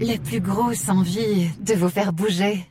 la plus grosse envie de vous faire bouger.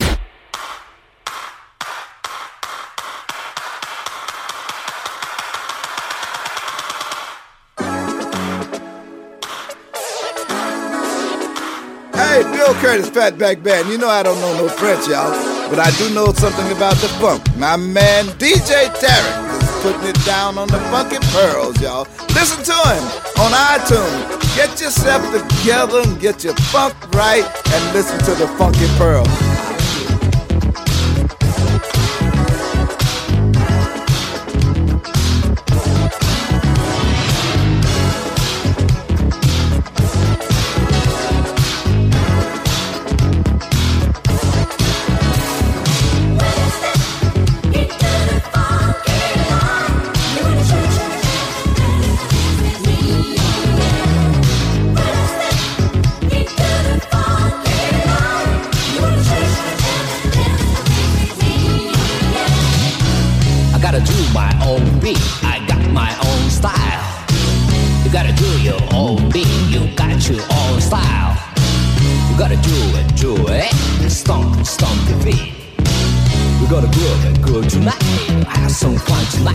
Hey, Bill Curtis, Fatback Band. You know I don't know no French, y'all, but I do know something about the funk. My man DJ Tarek putting it down on the funky pearls, y'all. Listen to him on iTunes. Get yourself together and get your funk right and listen to the funky pearls.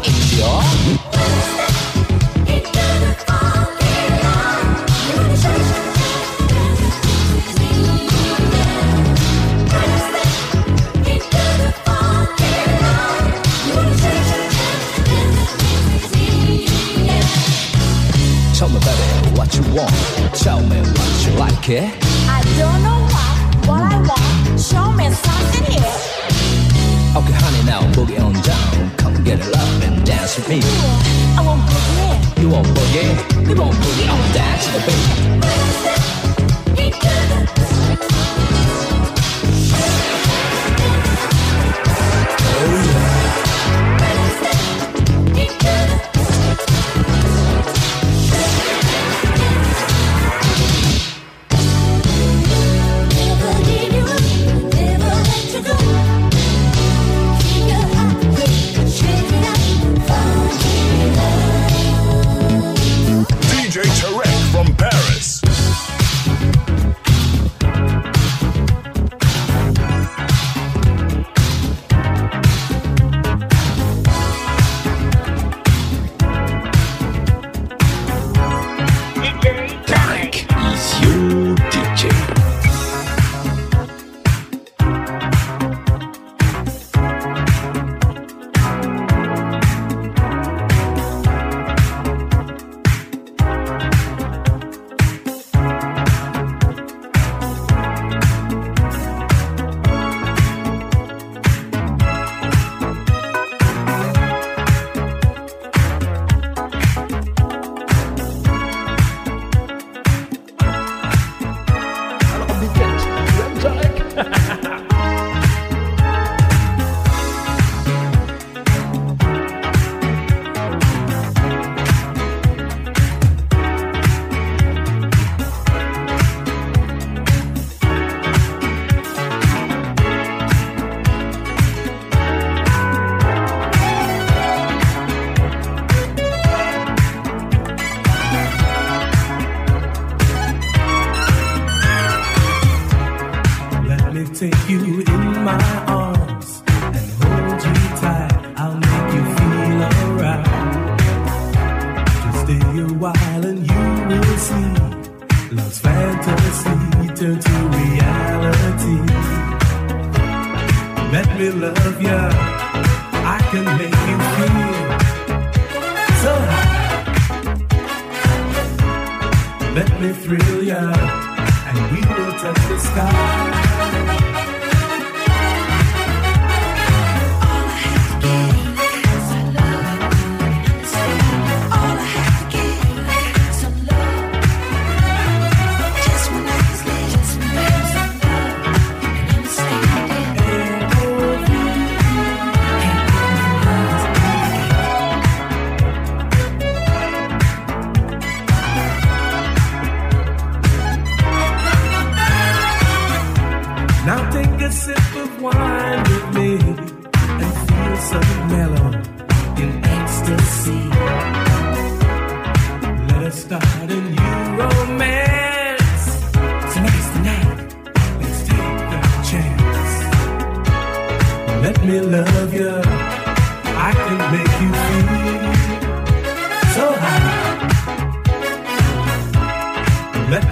pior.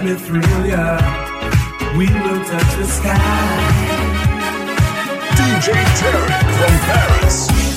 let me thrill ya. We will touch the sky. DJ Terry from Paris.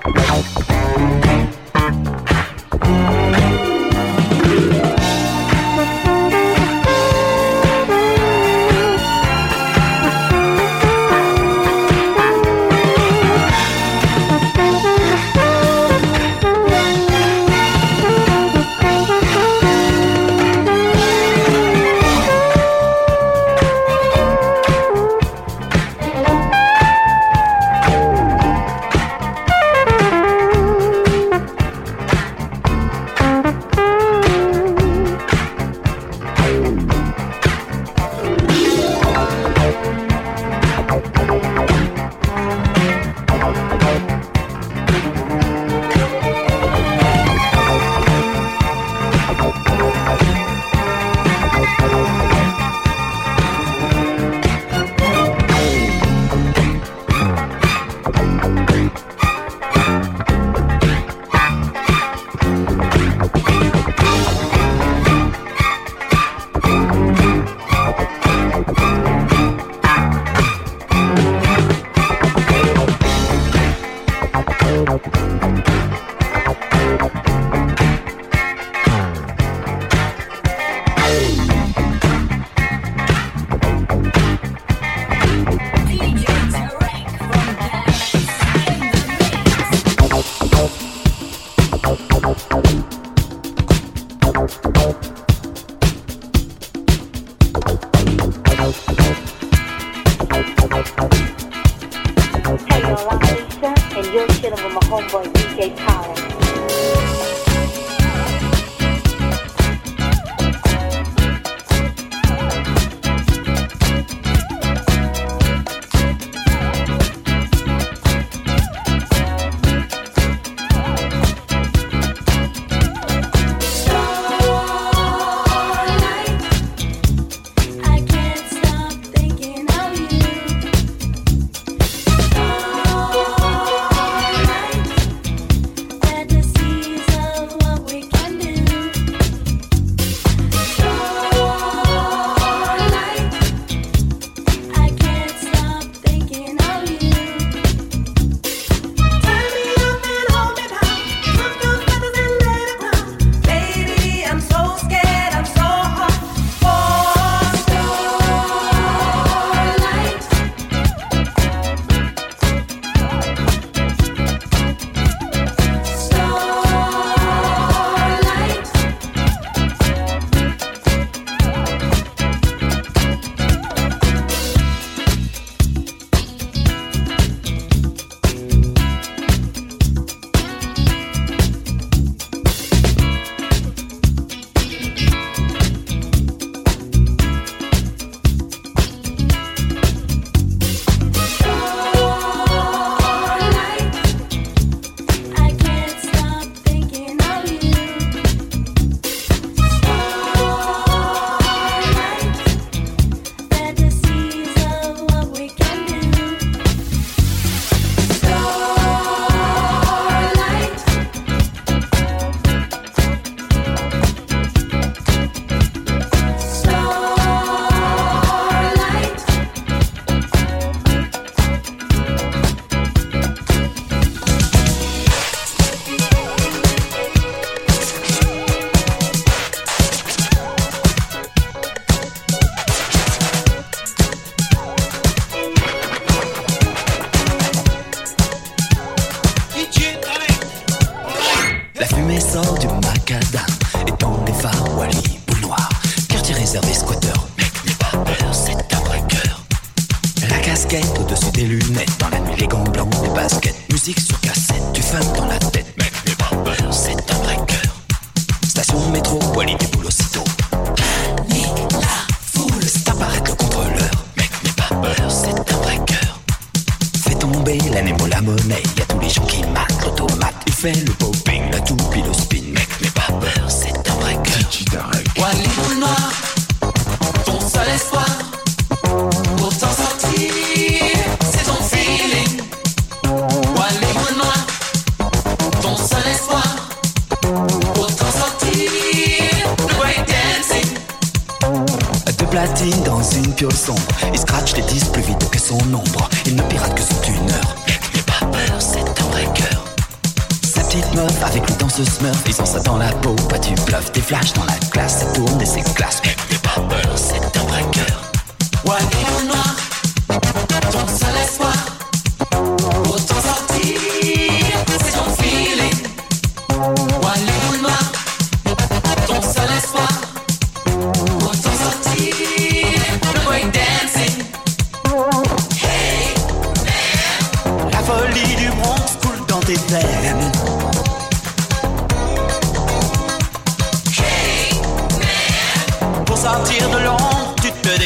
Música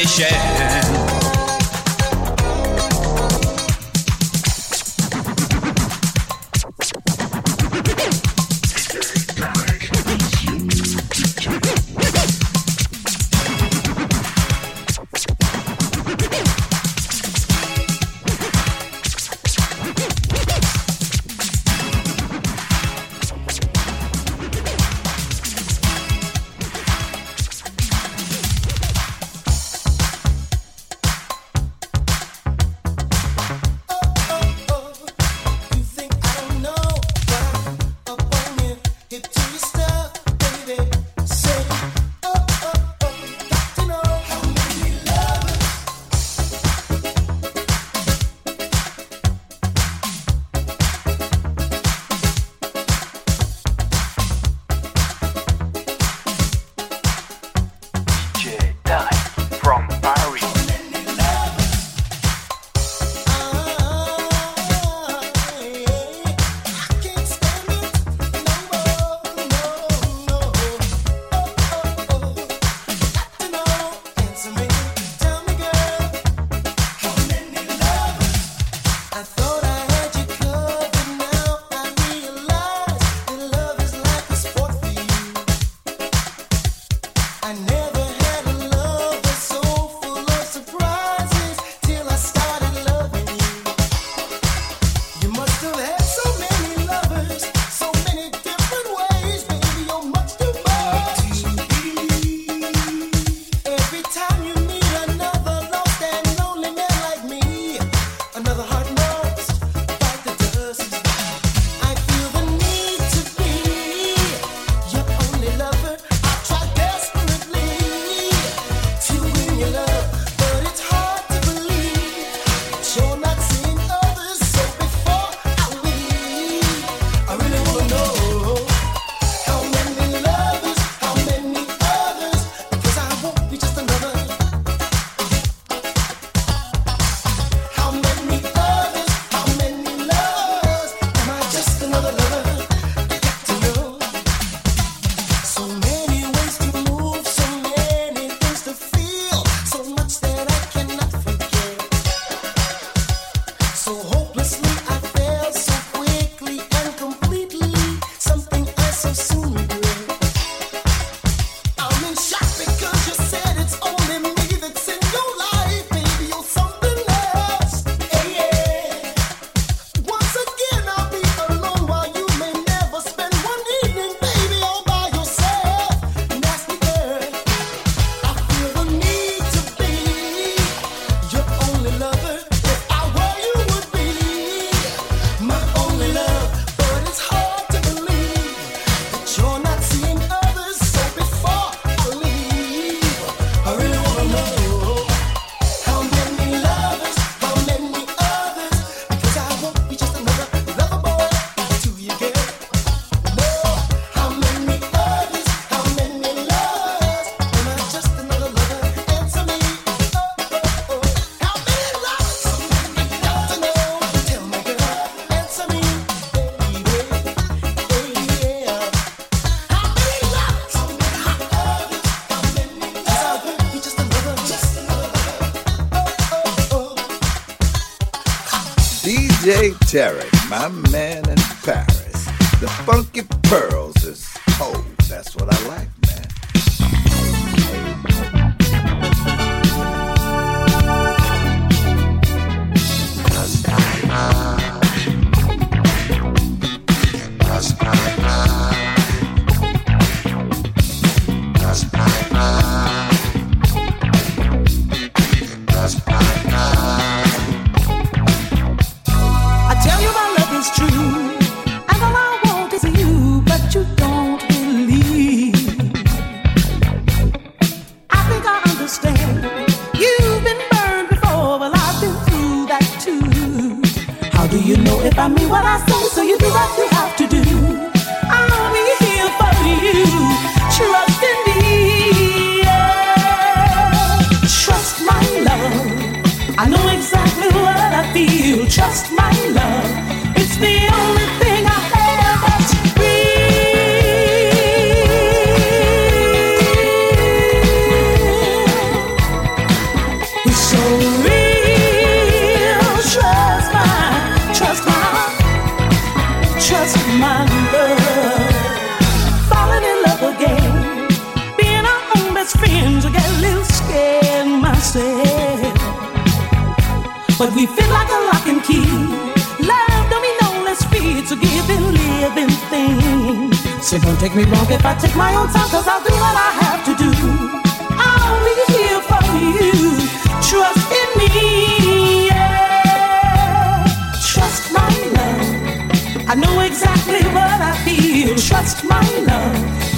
tu Jay Terry, my man in Paris. The funky pearls is cold, that's what I like. take me wrong if I take my own time, cause I'll do what I have to do. I'll be here for you. Trust in me. Yeah. Trust my love. I know exactly what I feel. Trust my love.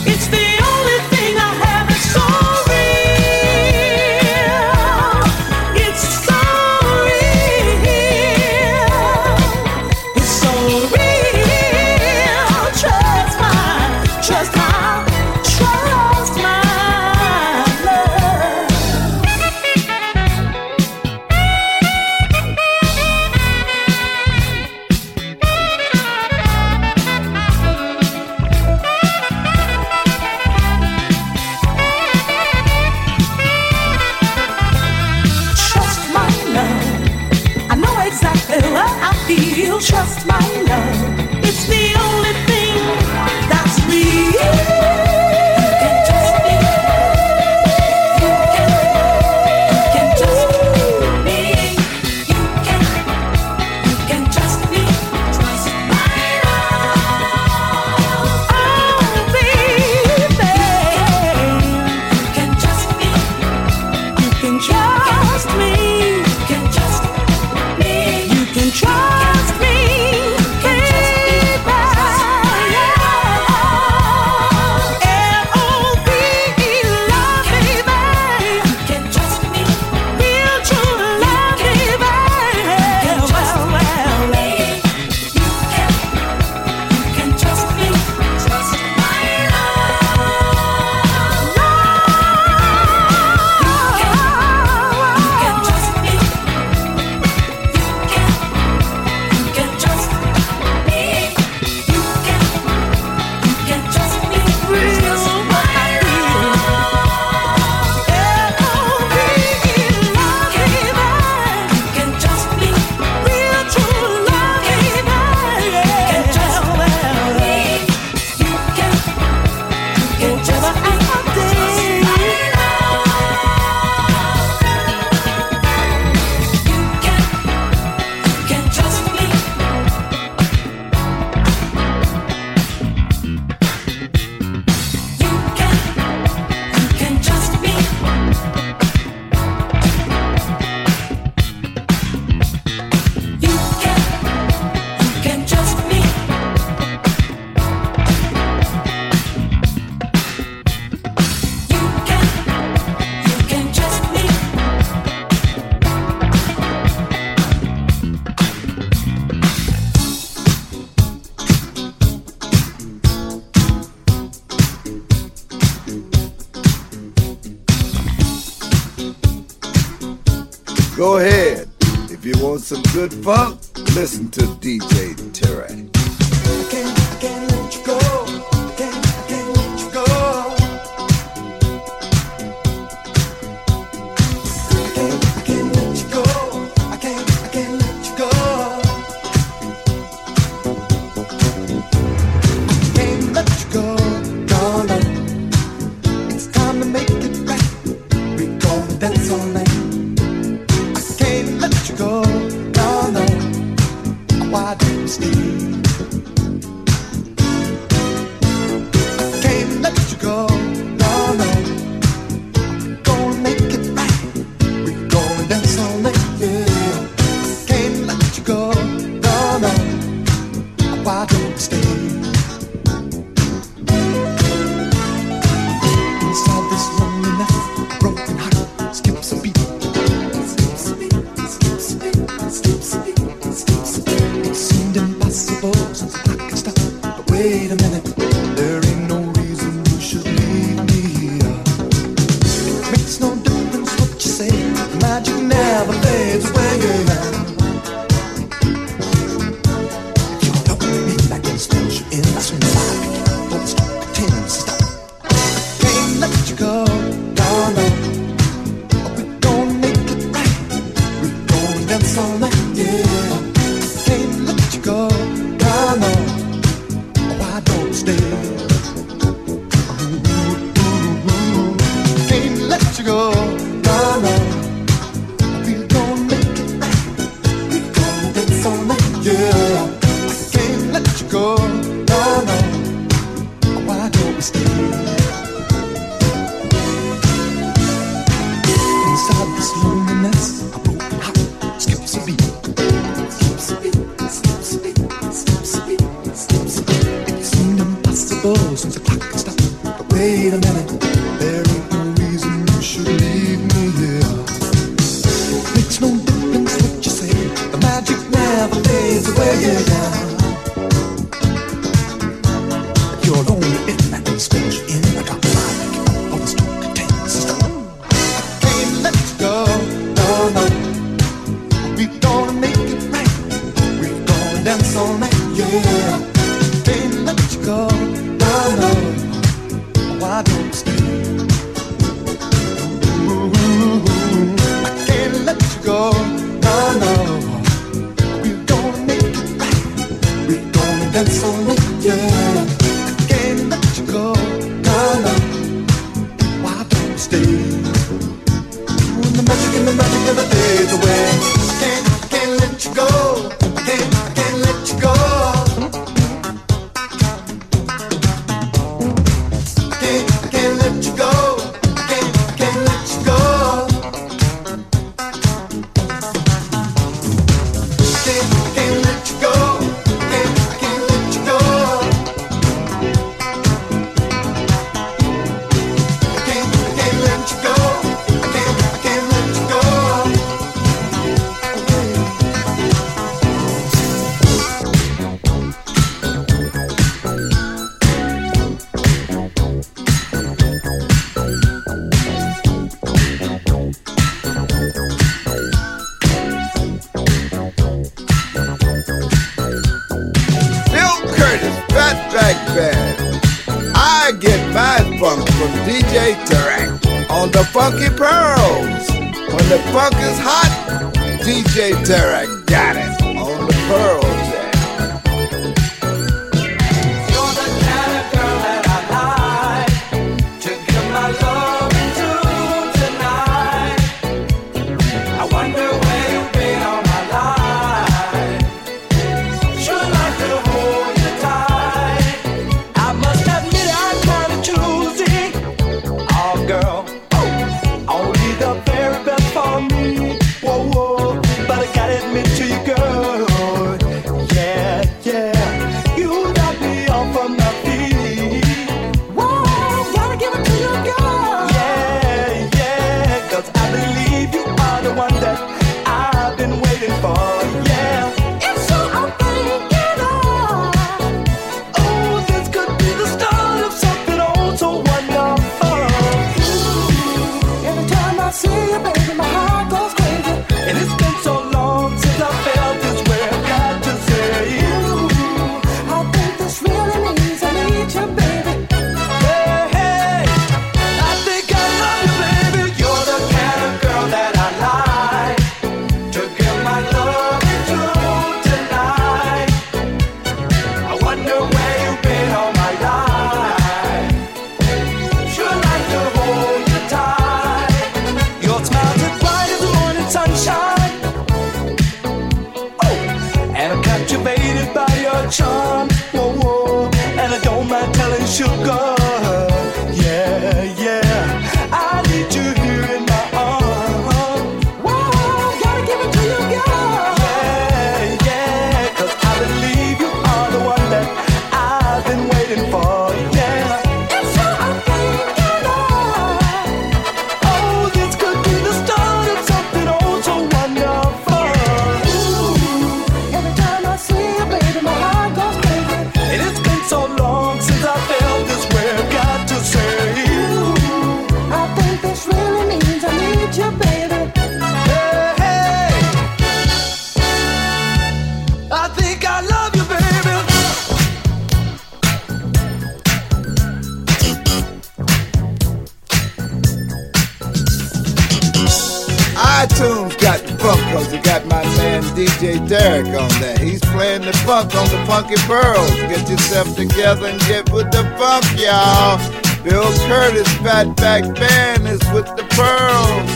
iTunes got the funk, cause it got my man DJ Tarek on there. He's playing the funk on the Funky Pearls. Get yourself together and get with the funk, y'all. Bill Curtis, Fatback Band is with the Pearls.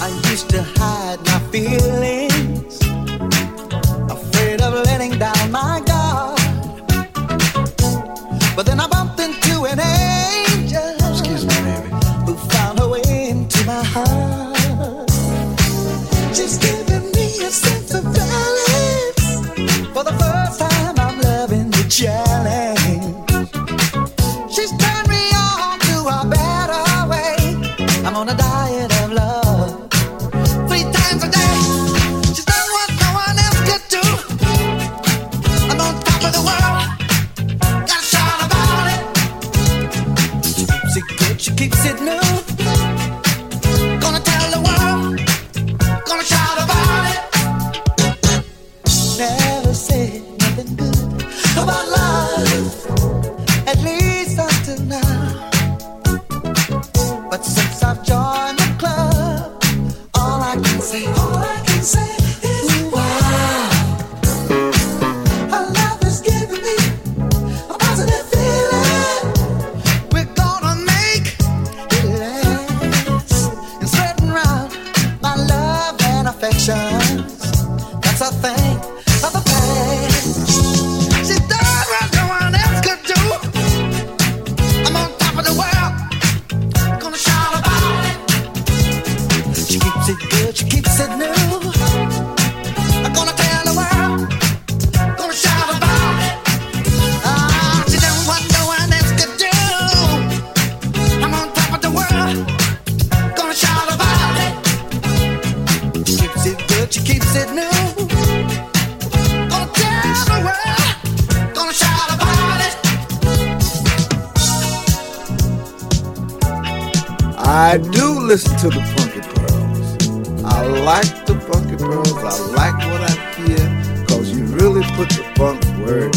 I used to hide my feelings, afraid of letting down my guard. But then I I do listen to the Funky Pearls. I like the Funky Pearls. I like what I hear. Cause you really put the funk word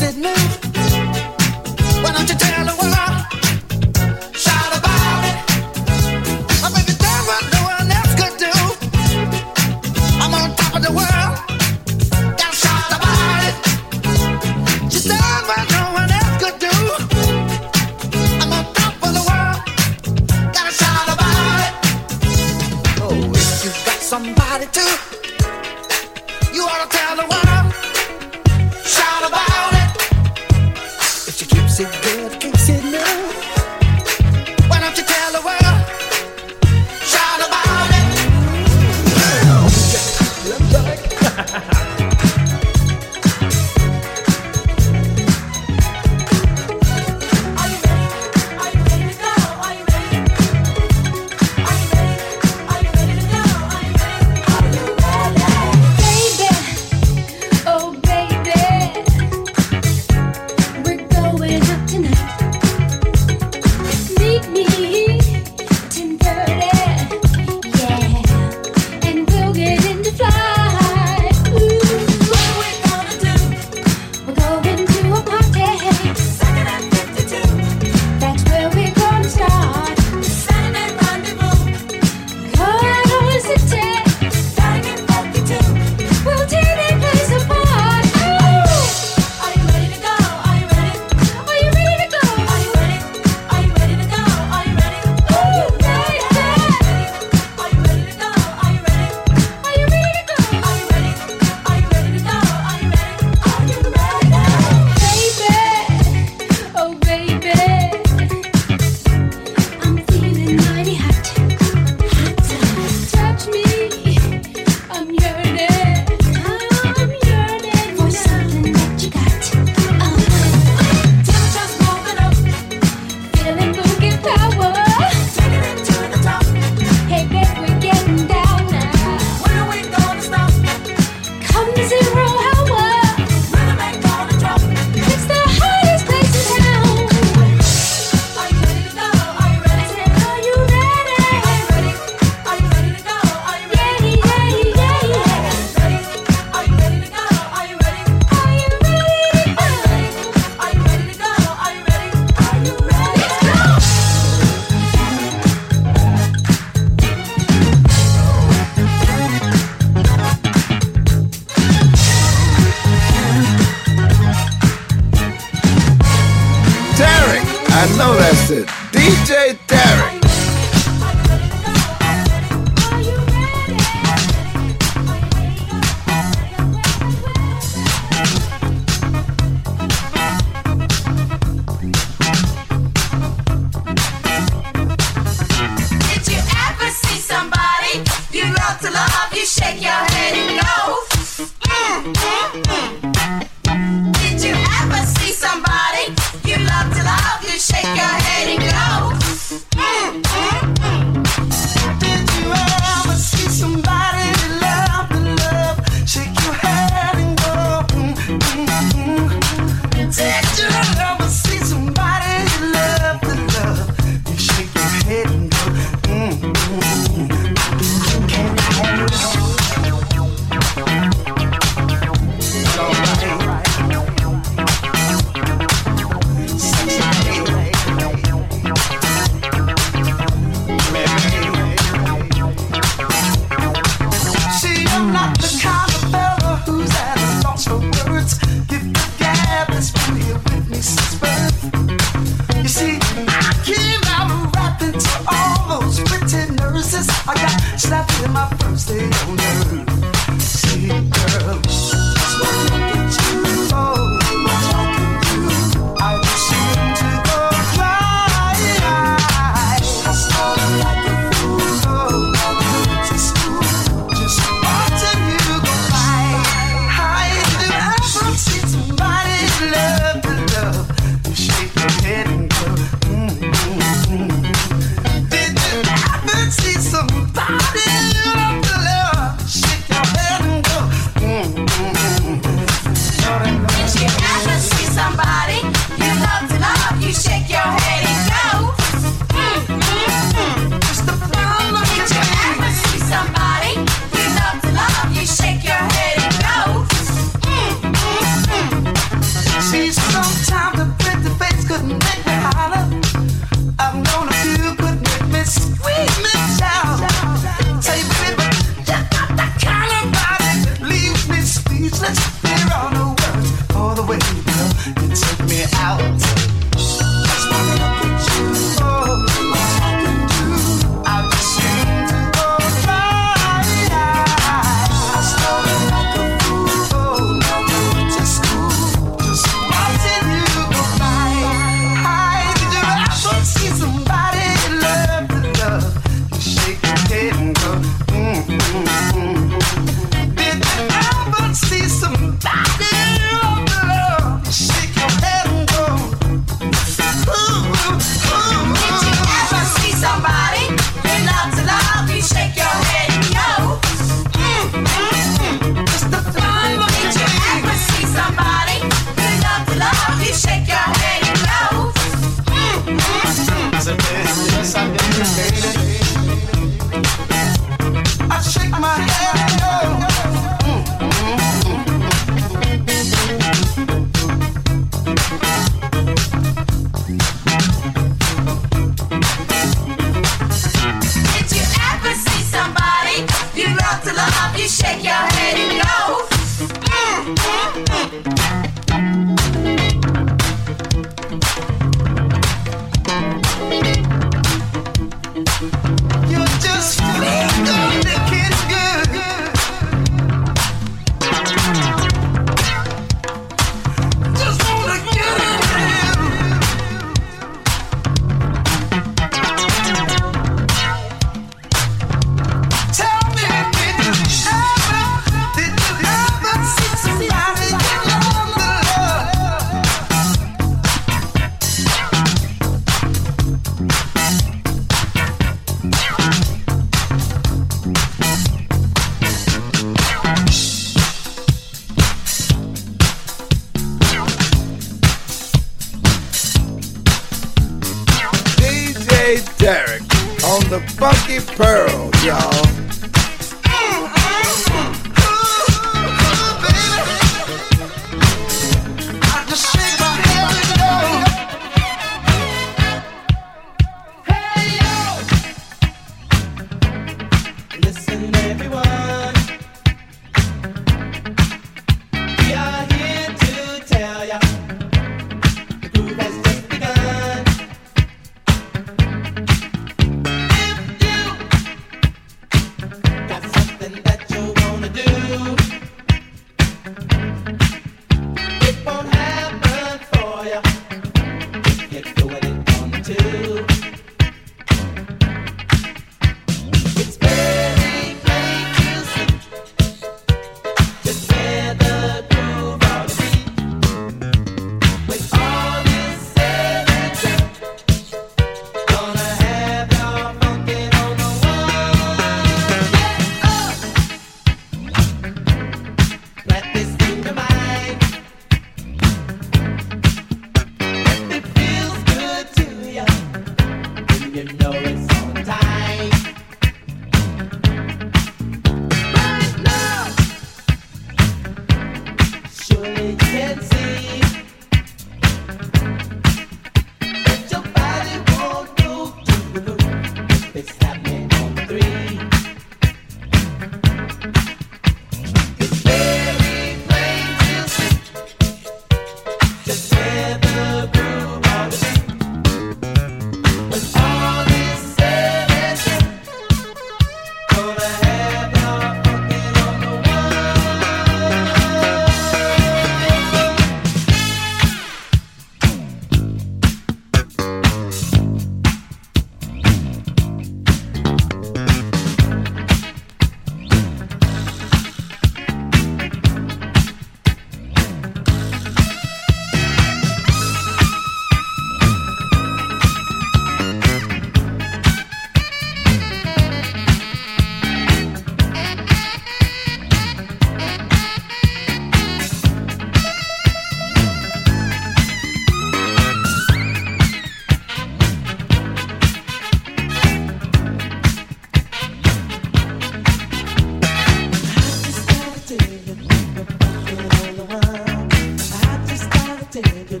Darling,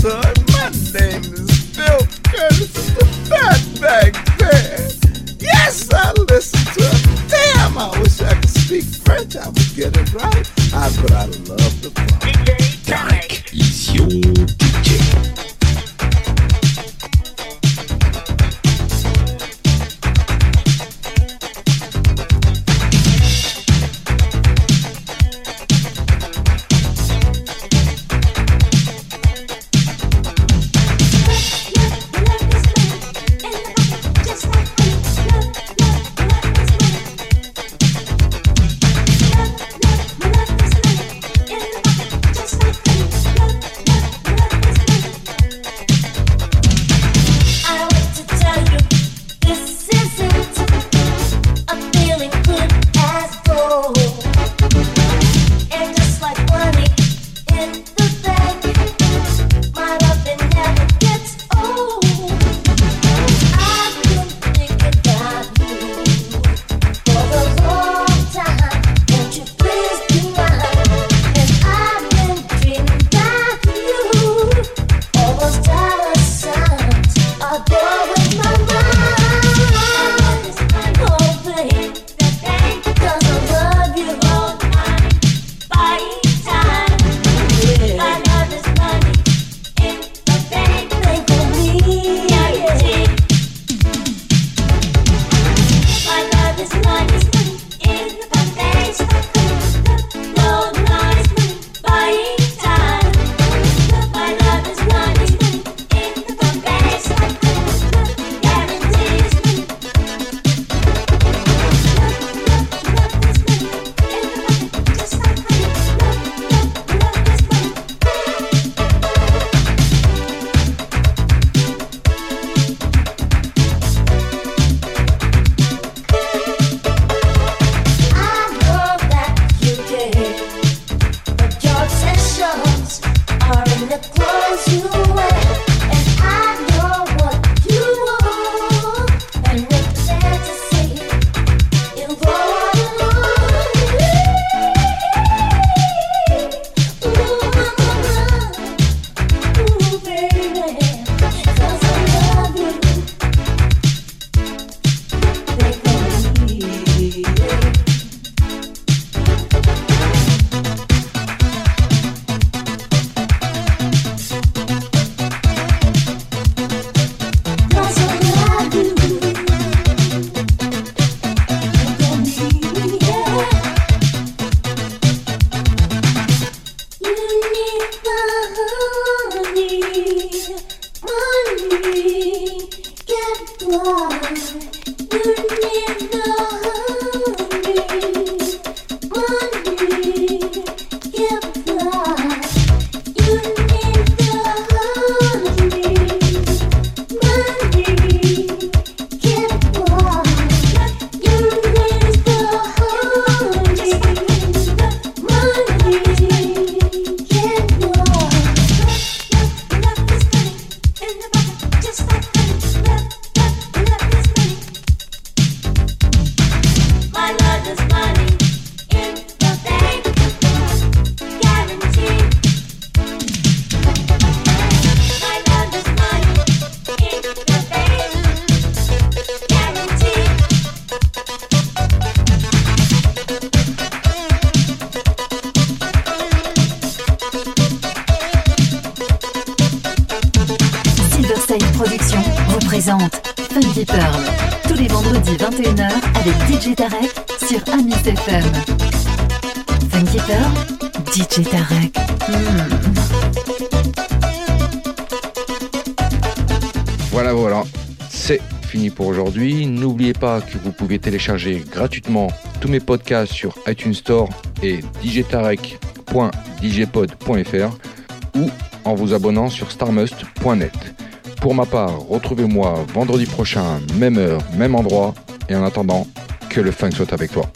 son. My name is Bill Curtis, the fat back. Yes, I listen to it. Damn, I wish I could speak French. I would get it right. I, but I love the avec DJ Tarek sur Amis FM. Funky DJ Tarek. Hmm. Voilà, voilà. C'est fini pour aujourd'hui. N'oubliez pas que vous pouvez télécharger gratuitement tous mes podcasts sur iTunes Store et djtarek.djpod.fr ou en vous abonnant sur starmust.net. Pour ma part, retrouvez-moi vendredi prochain, même heure, même endroit, et en attendant, que le funk soit avec toi.